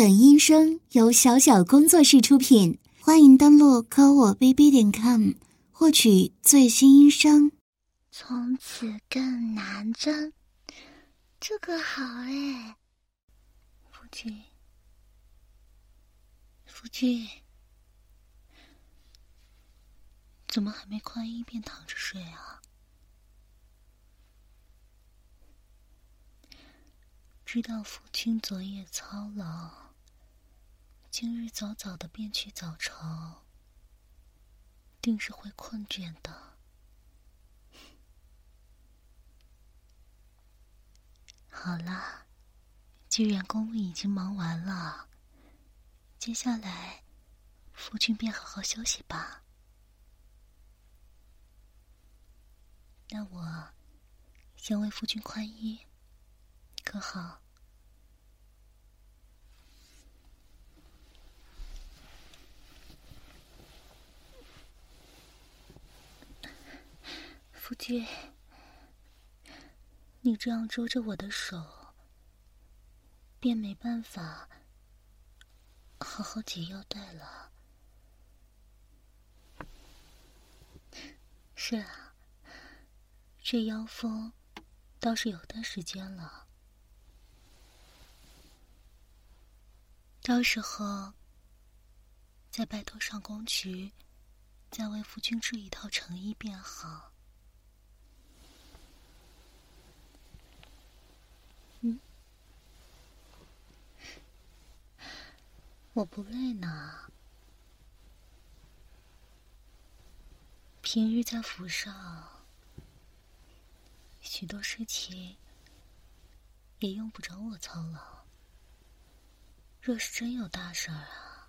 本音声由小小工作室出品，欢迎登录科我 bb 点 com 获取最新音声。从此更难争，这个好哎。夫君，夫君，怎么还没宽衣便躺着睡啊？知道夫君昨夜操劳。今日早早的便去早朝，定是会困倦的。好了，既然公务已经忙完了，接下来夫君便好好休息吧。那我先为夫君宽衣，可好？夫君，你这样捉着我的手，便没办法好好解腰带了。是啊，这腰封倒是有段时间了，到时候再拜托上宫局，再为夫君制一套成衣便好。我不累呢。平日在府上，许多事情也用不着我操劳。若是真有大事儿啊，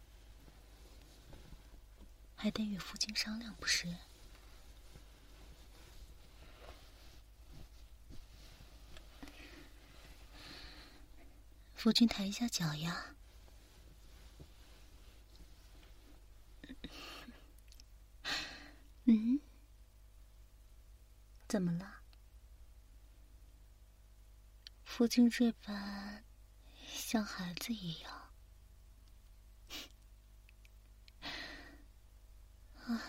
还得与父亲商量，不是？夫君抬一下脚呀。嗯，怎么了？夫君这般像孩子一样，啊！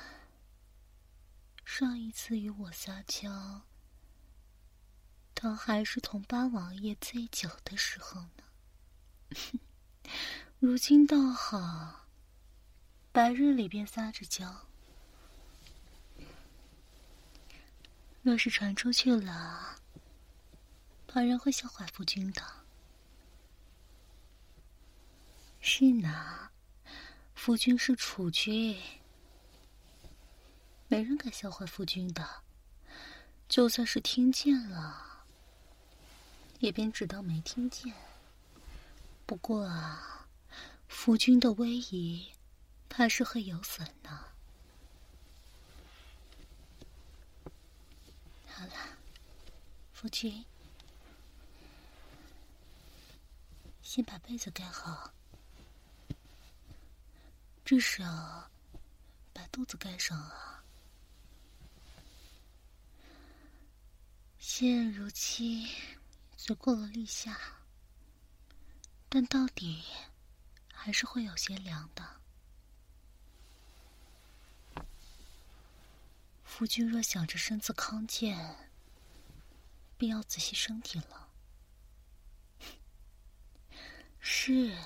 上一次与我撒娇，他还是同八王爷醉酒的时候呢。如今倒好，白日里便撒着娇。若是传出去了，旁人会笑话夫君的。是呢，夫君是储君，没人敢笑话夫君的。就算是听见了，也便只当没听见。不过啊，夫君的威仪，怕是会有损呢。好了，夫君，先把被子盖好，至少把肚子盖上啊。现如今虽过了立夏，但到底还是会有些凉的。夫君若想着身子康健，便要仔细身体了。是，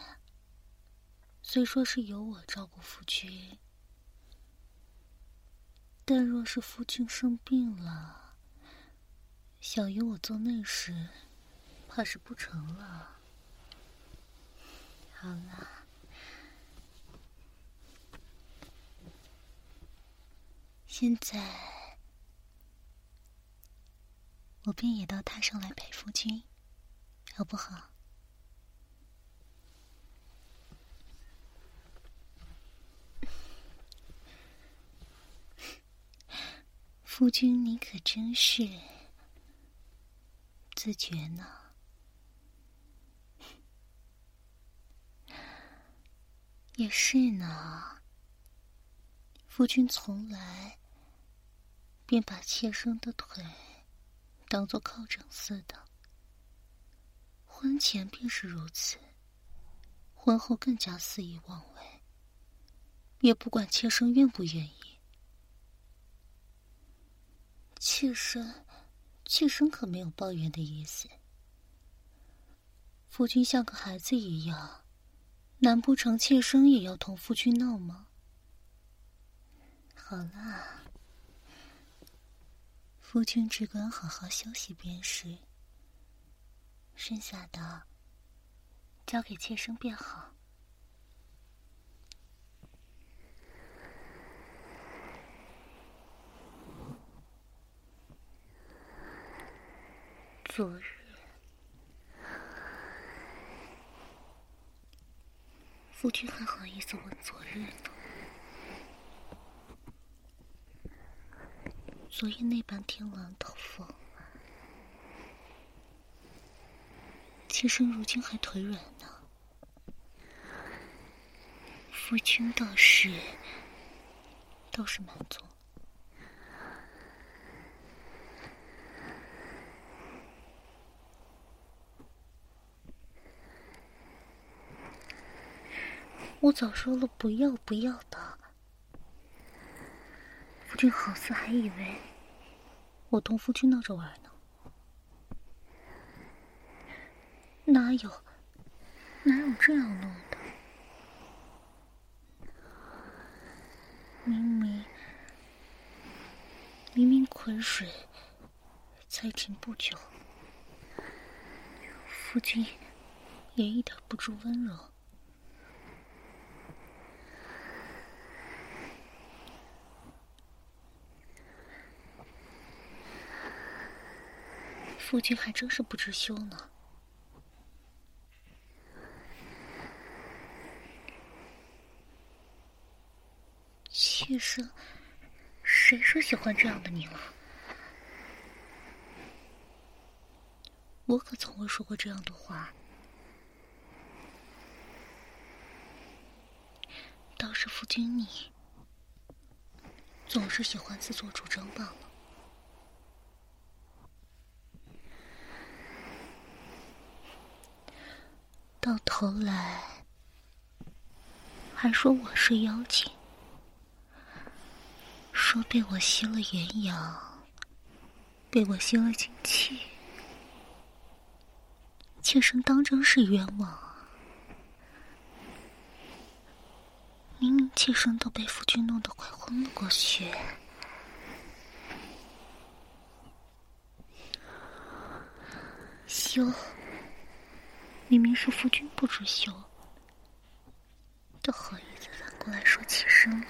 虽说是由我照顾夫君，但若是夫君生病了，想与我做内侍，怕是不成了。好了。现在，我便也到榻上来陪夫君，好不好？夫君，你可真是自觉呢。也是呢，夫君从来。便把妾身的腿当做靠枕似的，婚前便是如此，婚后更加肆意妄为，也不管妾身愿不愿意。妾身，妾身可没有抱怨的意思。夫君像个孩子一样，难不成妾身也要同夫君闹吗？好了，夫君只管好好休息便是。剩下的交给妾身便好。昨日，夫君还好意思问昨日呢？昨夜那般天凉透风，妾身如今还腿软呢。夫君倒是倒是满足。我早说了不要不要的，夫君好似还以为我同夫君闹着玩呢，哪有哪有这样弄的？明明明明捆水才停不久，夫君也一点不知温柔。夫君还真是不知羞呢。妾身，谁说喜欢这样的你了？我可从未说过这样的话。倒是夫君你，总是喜欢自作主张罢了。到头来，还说我是妖精，说被我吸了元阳，被我吸了精气，妾身当真是冤枉。明明妾身都被夫君弄得快昏了过去，羞。明明是夫君不知羞，都好意思反过来说妾身了。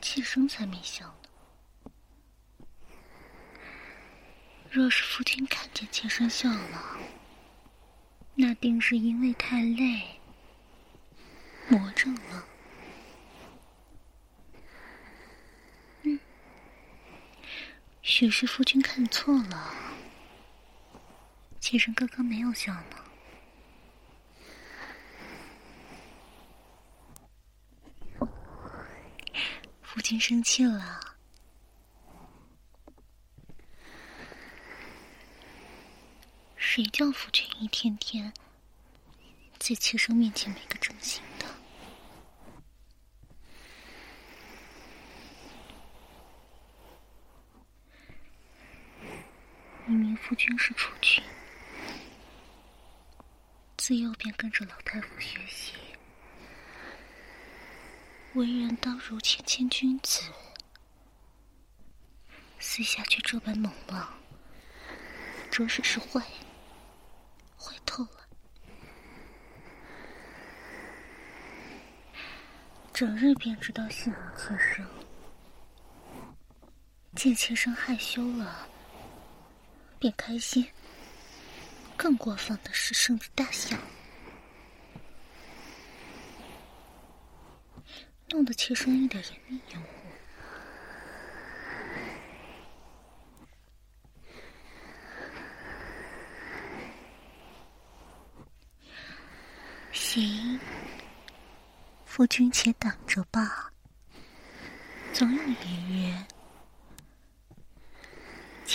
妾身才没笑呢。若是夫君看见妾身笑了，那定是因为太累。魔怔了，嗯，许是夫君看错了，妾身刚刚没有笑呢。夫君生气了，谁叫夫君一天天在妾身面前没个正形？一名夫君是储君，自幼便跟着老太傅学习，为人当如谦谦君子，私下却这般猛浪，着实是坏，坏透了。整日便知道戏弄妾身，见妾身害羞了。便开心，更过分的是生着大笑，弄得妾身一点也没掩护。行，夫君且等着吧，总有一日，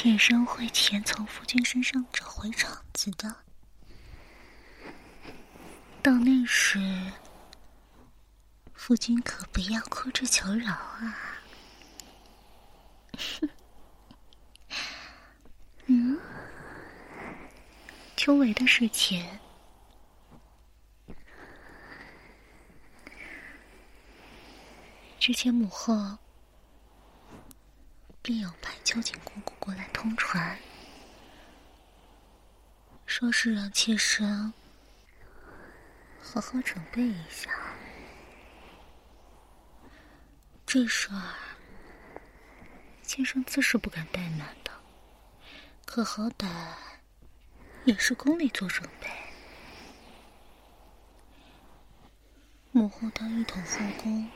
妾身会前从夫君身上找回场子的。到那时，夫君可不要哭着求饶啊！嗯，秋围的事情。之前母后便有派秋瑾姑姑过来通传，说是让妾身好好准备一下。这事儿，妾身自是不敢怠慢的，可好歹也是宫里做准备。母后当一统后宫。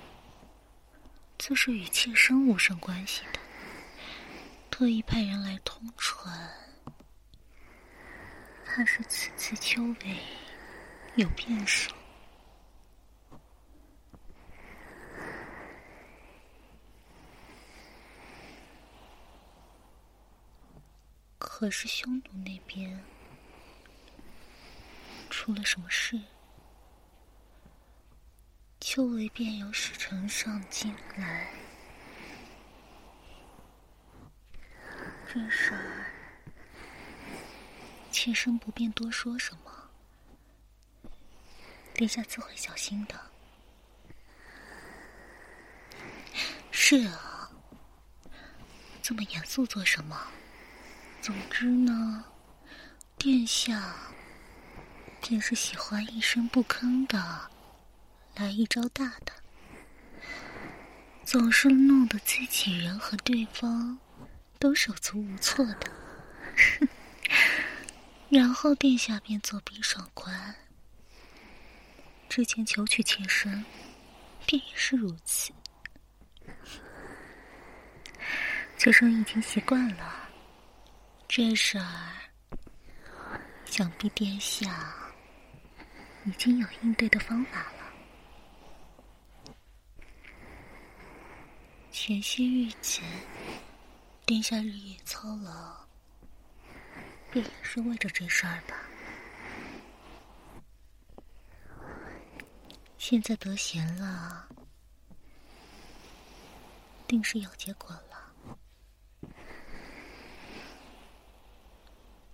自是与妾身无甚关系的，特意派人来通传，怕是此次秋闱有变数。可是匈奴那边出了什么事？秋闱便有使臣上京来，这事儿，妾身不便多说什么，殿下自会小心的。是啊，这么严肃做什么？总之呢，殿下便是喜欢一声不吭的。来一招大的，总是弄得自己人和对方都手足无措的，然后殿下便作壁上观。之前求娶妾身，便也是如此。妾身已经习惯了，这事儿，想必殿下已经有应对的方法了。前些日子，殿下日夜操劳，便也是为着这事儿吧。现在得闲了，定是有结果了。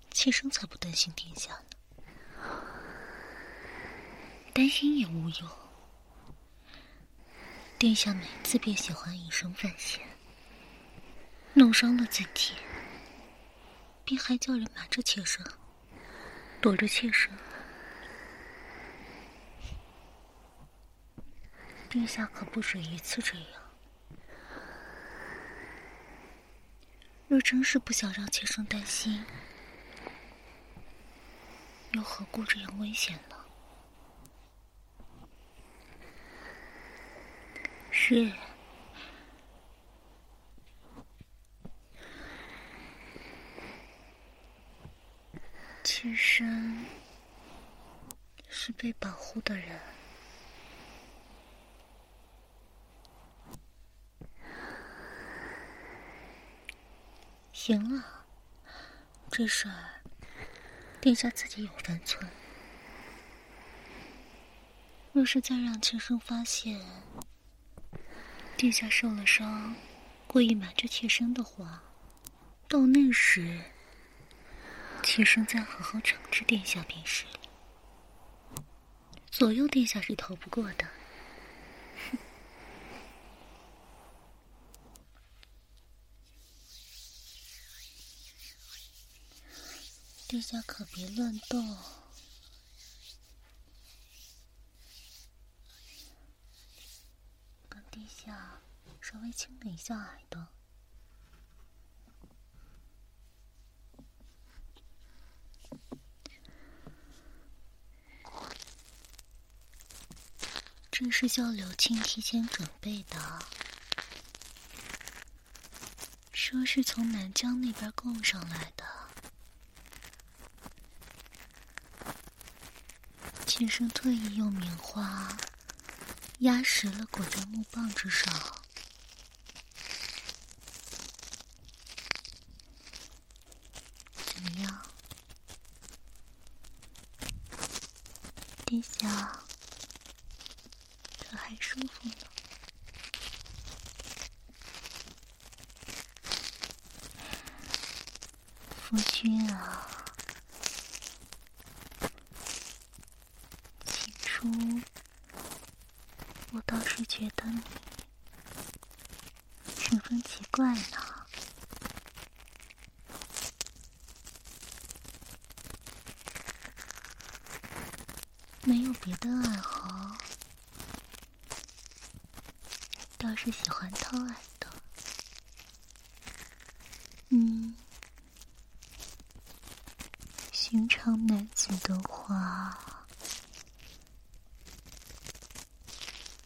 妾身才不担心殿下呢，担心也无用。殿下每次便喜欢以身犯险，弄伤了自己，便还叫人瞒着妾身，躲着妾身。殿下可不止一次这样。若真是不想让妾身担心，又何故这样危险呢？是，妾身是被保护的人。行了，这事儿殿下自己有分寸。若是再让妾身发现，殿下受了伤，故意瞒着妾身的话，到那时，妾身再好好惩治殿下便是了。左右殿下是逃不过的。殿下可别乱动。地下，稍微亲了一下耳朵。这是叫柳青提前准备的，说是从南疆那边供上来的。先生特意用棉花。压实了裹在木棒之上。怎么样？殿下，可还舒服呢？夫君啊，起初我倒是觉得你十分奇怪呢。没有别的爱好，倒是喜欢偷爱的。嗯，寻常男子的话，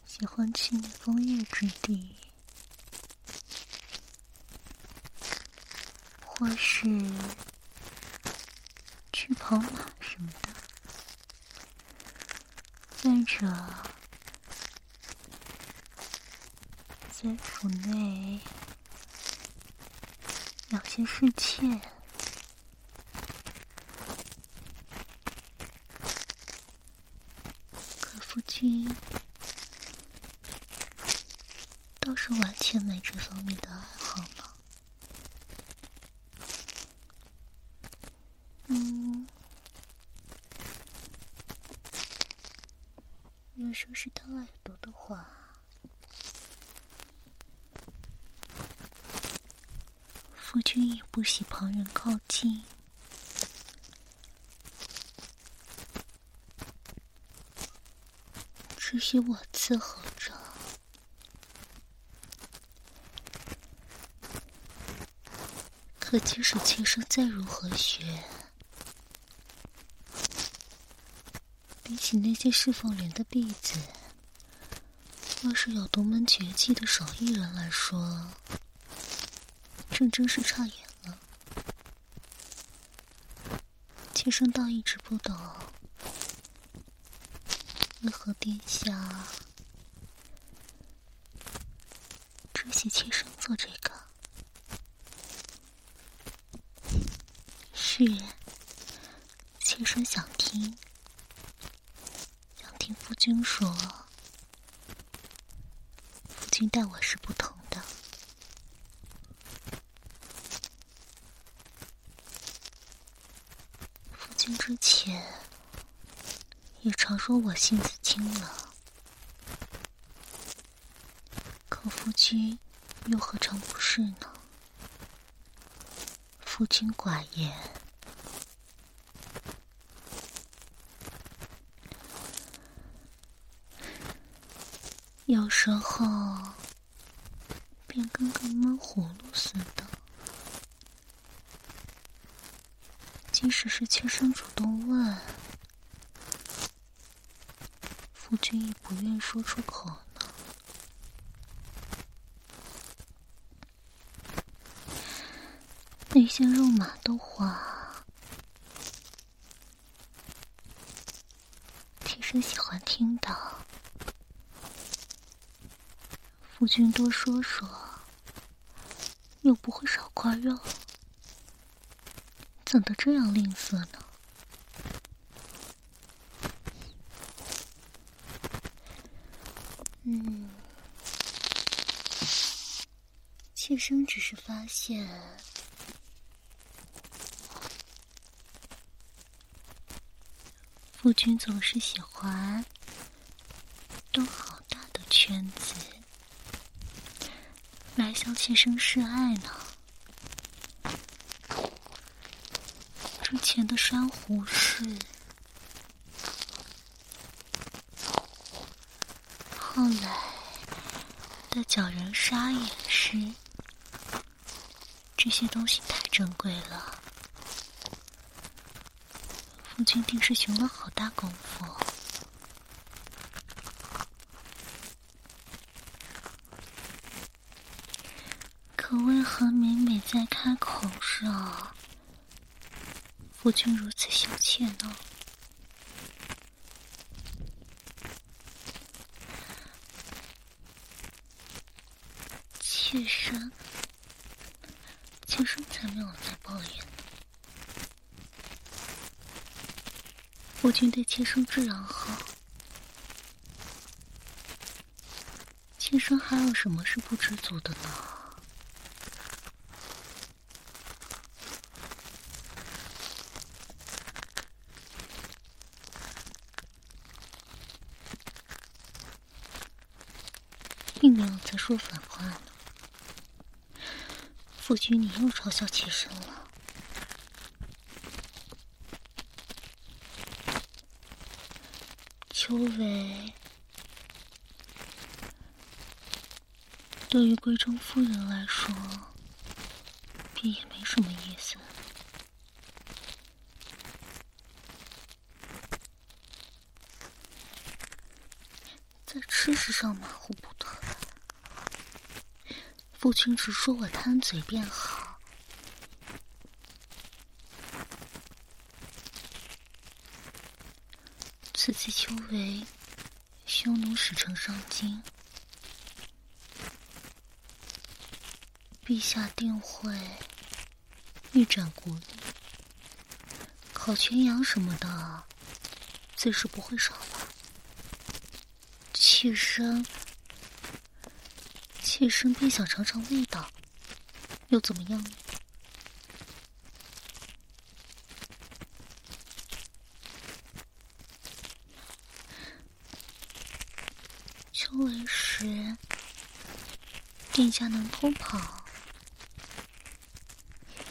喜欢去那枫叶之地，或是去跑马什么的。再者，在府内养些侍妾，可夫君倒是完全没这方面的爱好呢。说是偷耳朵的话，夫君也不喜旁人靠近，只许我伺候着。可即使妾身再如何学，比起那些侍奉人的婢子，若是有独门绝技的手艺人来说，这真是差远了。妾身倒一直不懂，为何殿下只许妾身做这个？是，妾身想听。听夫君说，夫君待我是不同的。夫君之前也常说我性子轻了，可夫君又何尝不是呢？夫君寡言。有时候便跟个闷葫芦似的，即使是妾身主动问，夫君也不愿说出口呢。那些肉麻的话，妾身喜欢听的。夫君多说说，又不会少块肉，怎的这样吝啬呢？嗯，妾身只是发现，夫君总是喜欢兜好大的圈子。来向妾身示爱呢。之前的珊瑚是，后来的角人沙也是，这些东西太珍贵了。夫君定是寻了好大功夫。在开口上，夫君如此羞怯呢？妾身，妾身才没有在抱怨呢。夫君对妾身这样好，妾身还有什么是不知足的呢？没有在说反话呢。夫君，你又嘲笑妾身了。秋伟，对于贵中夫人来说，便也没什么意思。在吃食上马虎不。父亲只说我贪嘴便好，此次秋为匈奴使臣上京，陛下定会御斩国力，烤全羊什么的，自是不会少吧？妾身。妾身便想尝尝味道，又怎么样呢？秋为时，殿下能偷跑，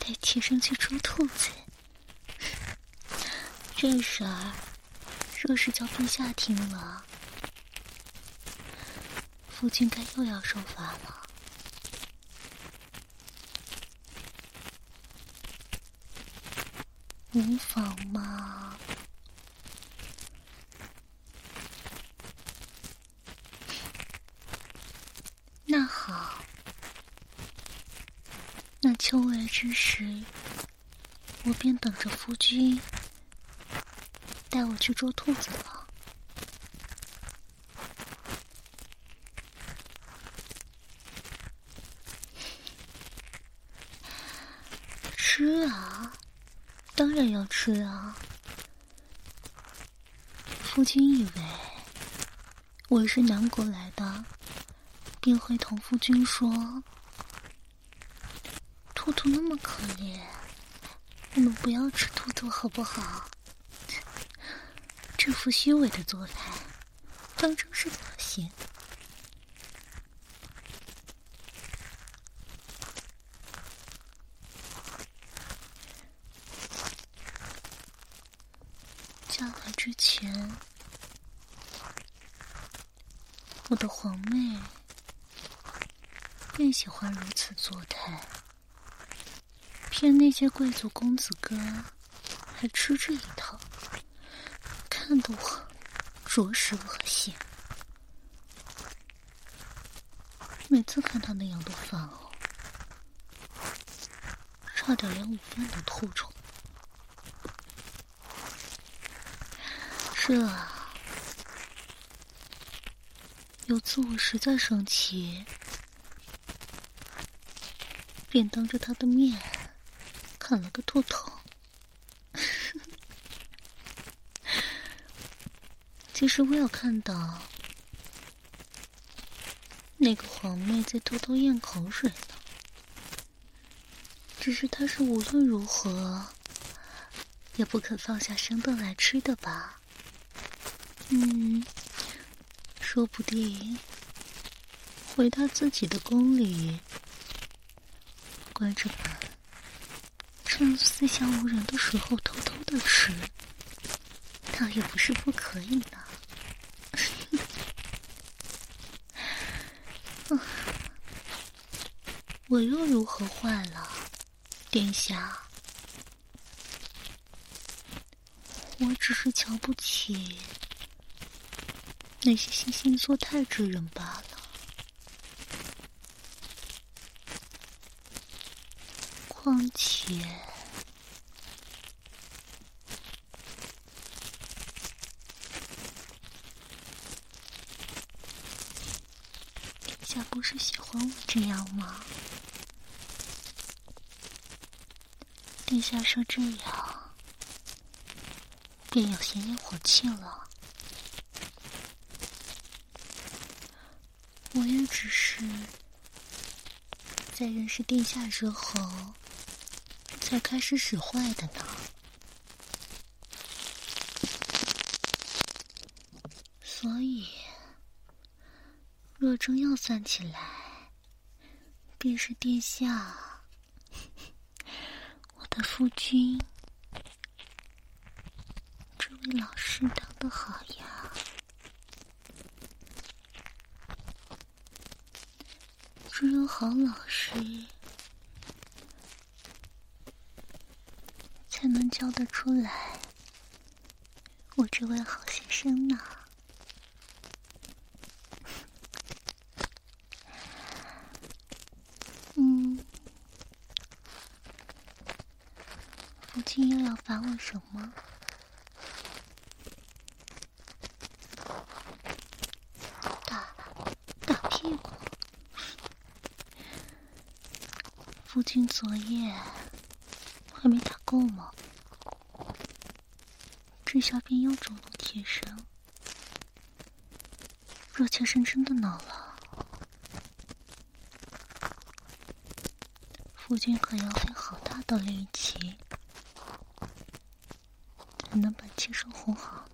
带妾身去捉兔子。这事儿，若是叫陛下听了，夫君该又要受罚了，无妨嘛。那好，那秋来之时，我便等着夫君带我去捉兔子了。吃啊，当然要吃啊！夫君以为我是南国来的，便会同夫君说：“兔兔那么可怜，我们不要吃兔兔好不好？” 这副虚伪的做派，当真是可行。嫁来之前，我的皇妹便喜欢如此作态，骗那些贵族公子哥还吃这一套，看得我着实恶心。每次看他那样都烦哦，差点连午饭都吐出这。啊，有次我实在生气，便当着他的面砍了个兔头。其实我有看到那个皇妹在偷偷咽口水呢，只是她是无论如何也不肯放下身段来吃的吧。嗯，说不定回到自己的宫里关着门，趁四下无人的时候偷偷的吃，倒也不是不可以呢。我又如何坏了，殿下？我只是瞧不起。那些惺惺作态之人罢了。况且，殿下不是喜欢我这样吗？殿下说这样，便有些烟火气了。我也只是在认识殿下之后，才开始使坏的呢。所以，若真要算起来，便是殿下，我的夫君，这位老师当的好呀。只有好老师，才能教得出来我这位好学生呢。嗯，父亲又要罚我什么？打打屁股？父亲昨夜还没打够吗？这下便又主动贴身。若妾身真的恼了，夫君可要费好大的力气，才能把妾身哄好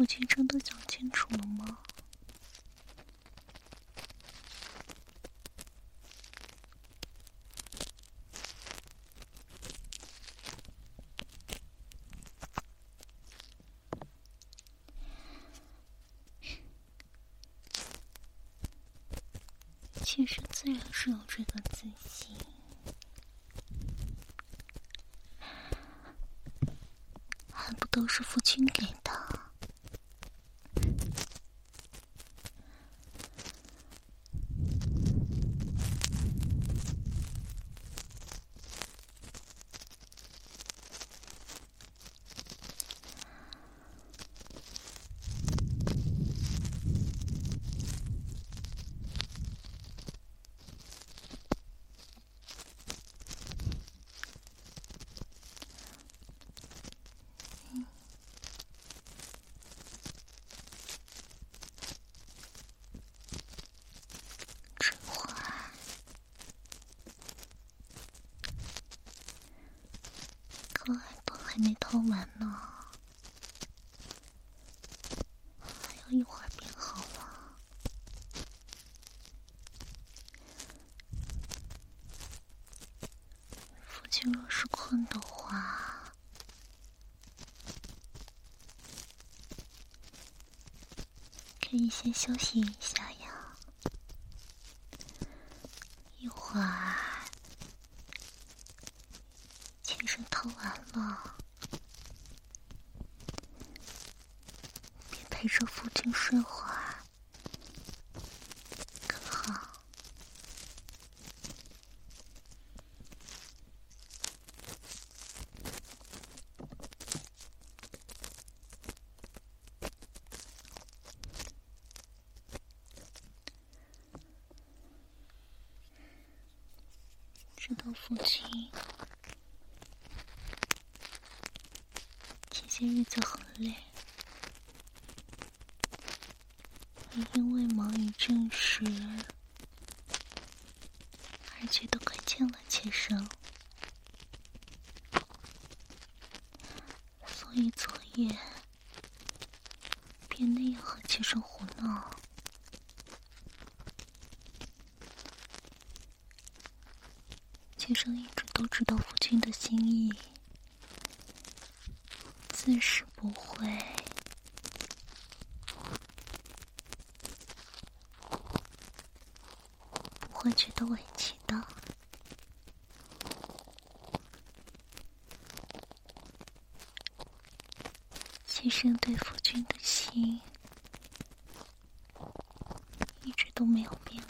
父亲真的讲清楚了吗？其实自然是有这个自信，还不都是夫君给的？春花，可耳朵还没掏完呢，还要一会儿便好了。夫君若是困的话，可以先休息一下呀。一会儿，妾身掏完了，便陪着夫君睡会儿，可好？知道父亲前些日子很累，因为忙于政事而且都快见了妾身，所以昨夜便那样和妾身胡闹。妾身一直都知道父亲的心意，自是不会不会觉得委屈的。妾身对夫君的心一直都没有变